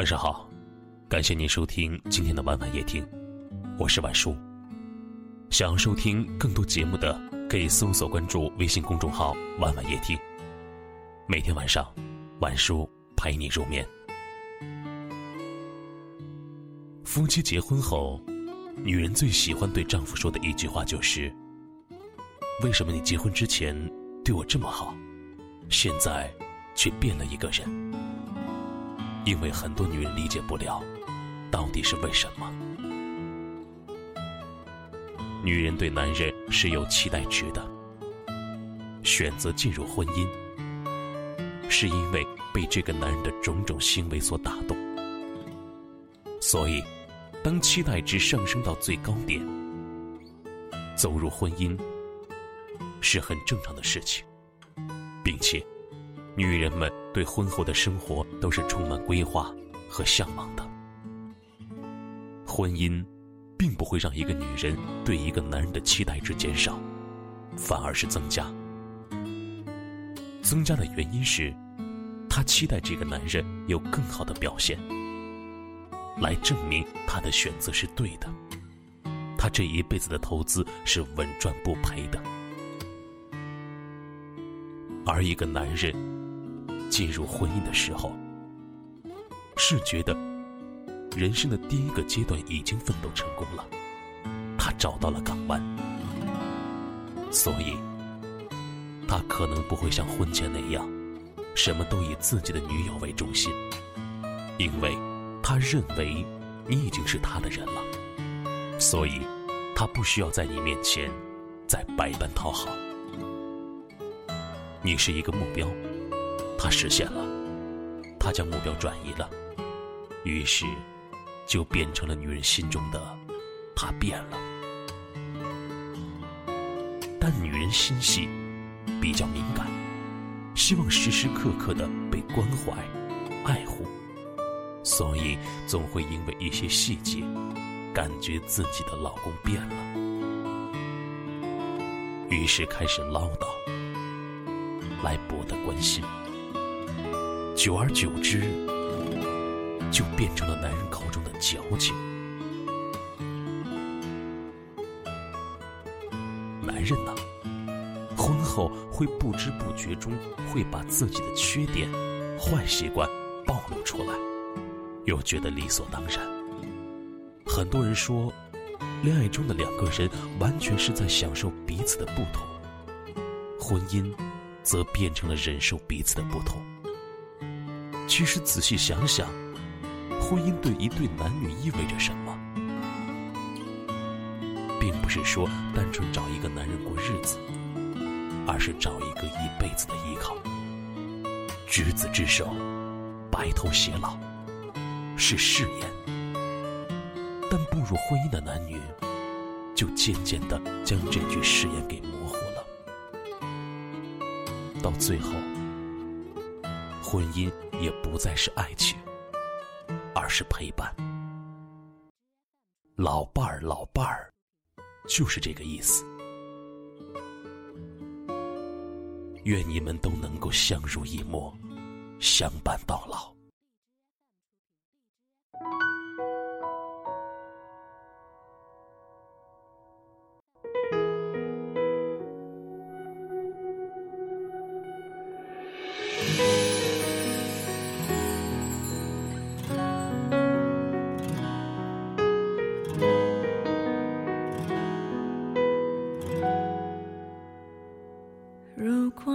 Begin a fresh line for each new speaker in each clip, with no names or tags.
晚上好，感谢您收听今天的晚晚夜听，我是晚叔。想要收听更多节目的，可以搜索关注微信公众号“晚晚夜听”。每天晚上，晚叔陪你入眠。夫妻结婚后，女人最喜欢对丈夫说的一句话就是：“为什么你结婚之前对我这么好，现在却变了一个人？”因为很多女人理解不了，到底是为什么？女人对男人是有期待值的，选择进入婚姻，是因为被这个男人的种种行为所打动。所以，当期待值上升到最高点，走入婚姻是很正常的事情，并且。女人们对婚后的生活都是充满规划和向往的。婚姻，并不会让一个女人对一个男人的期待值减少，反而是增加。增加的原因是，她期待这个男人有更好的表现，来证明她的选择是对的，她这一辈子的投资是稳赚不赔的。而一个男人。进入婚姻的时候，是觉得人生的第一个阶段已经奋斗成功了，他找到了港湾，所以，他可能不会像婚前那样，什么都以自己的女友为中心，因为他认为你已经是他的人了，所以，他不需要在你面前再百般讨好，你是一个目标。他实现了，他将目标转移了，于是就变成了女人心中的他变了。但女人心细，比较敏感，希望时时刻刻的被关怀、爱护，所以总会因为一些细节，感觉自己的老公变了，于是开始唠叨，来博得关心。久而久之，就变成了男人口中的矫情。男人呢，婚后会不知不觉中会把自己的缺点、坏习惯暴露出来，又觉得理所当然。很多人说，恋爱中的两个人完全是在享受彼此的不同，婚姻则变成了忍受彼此的不同。其实仔细想想，婚姻对一对男女意味着什么，并不是说单纯找一个男人过日子，而是找一个一辈子的依靠。执子之手，白头偕老，是誓言。但步入婚姻的男女，就渐渐的将这句誓言给模糊了，到最后。婚姻也不再是爱情，而是陪伴。老伴儿，老伴儿，就是这个意思。愿你们都能够相濡以沫，相伴到老。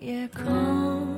夜空。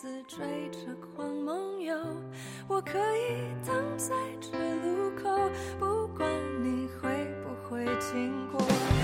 子追着光梦游我可以等在这路口不管你会不会经过。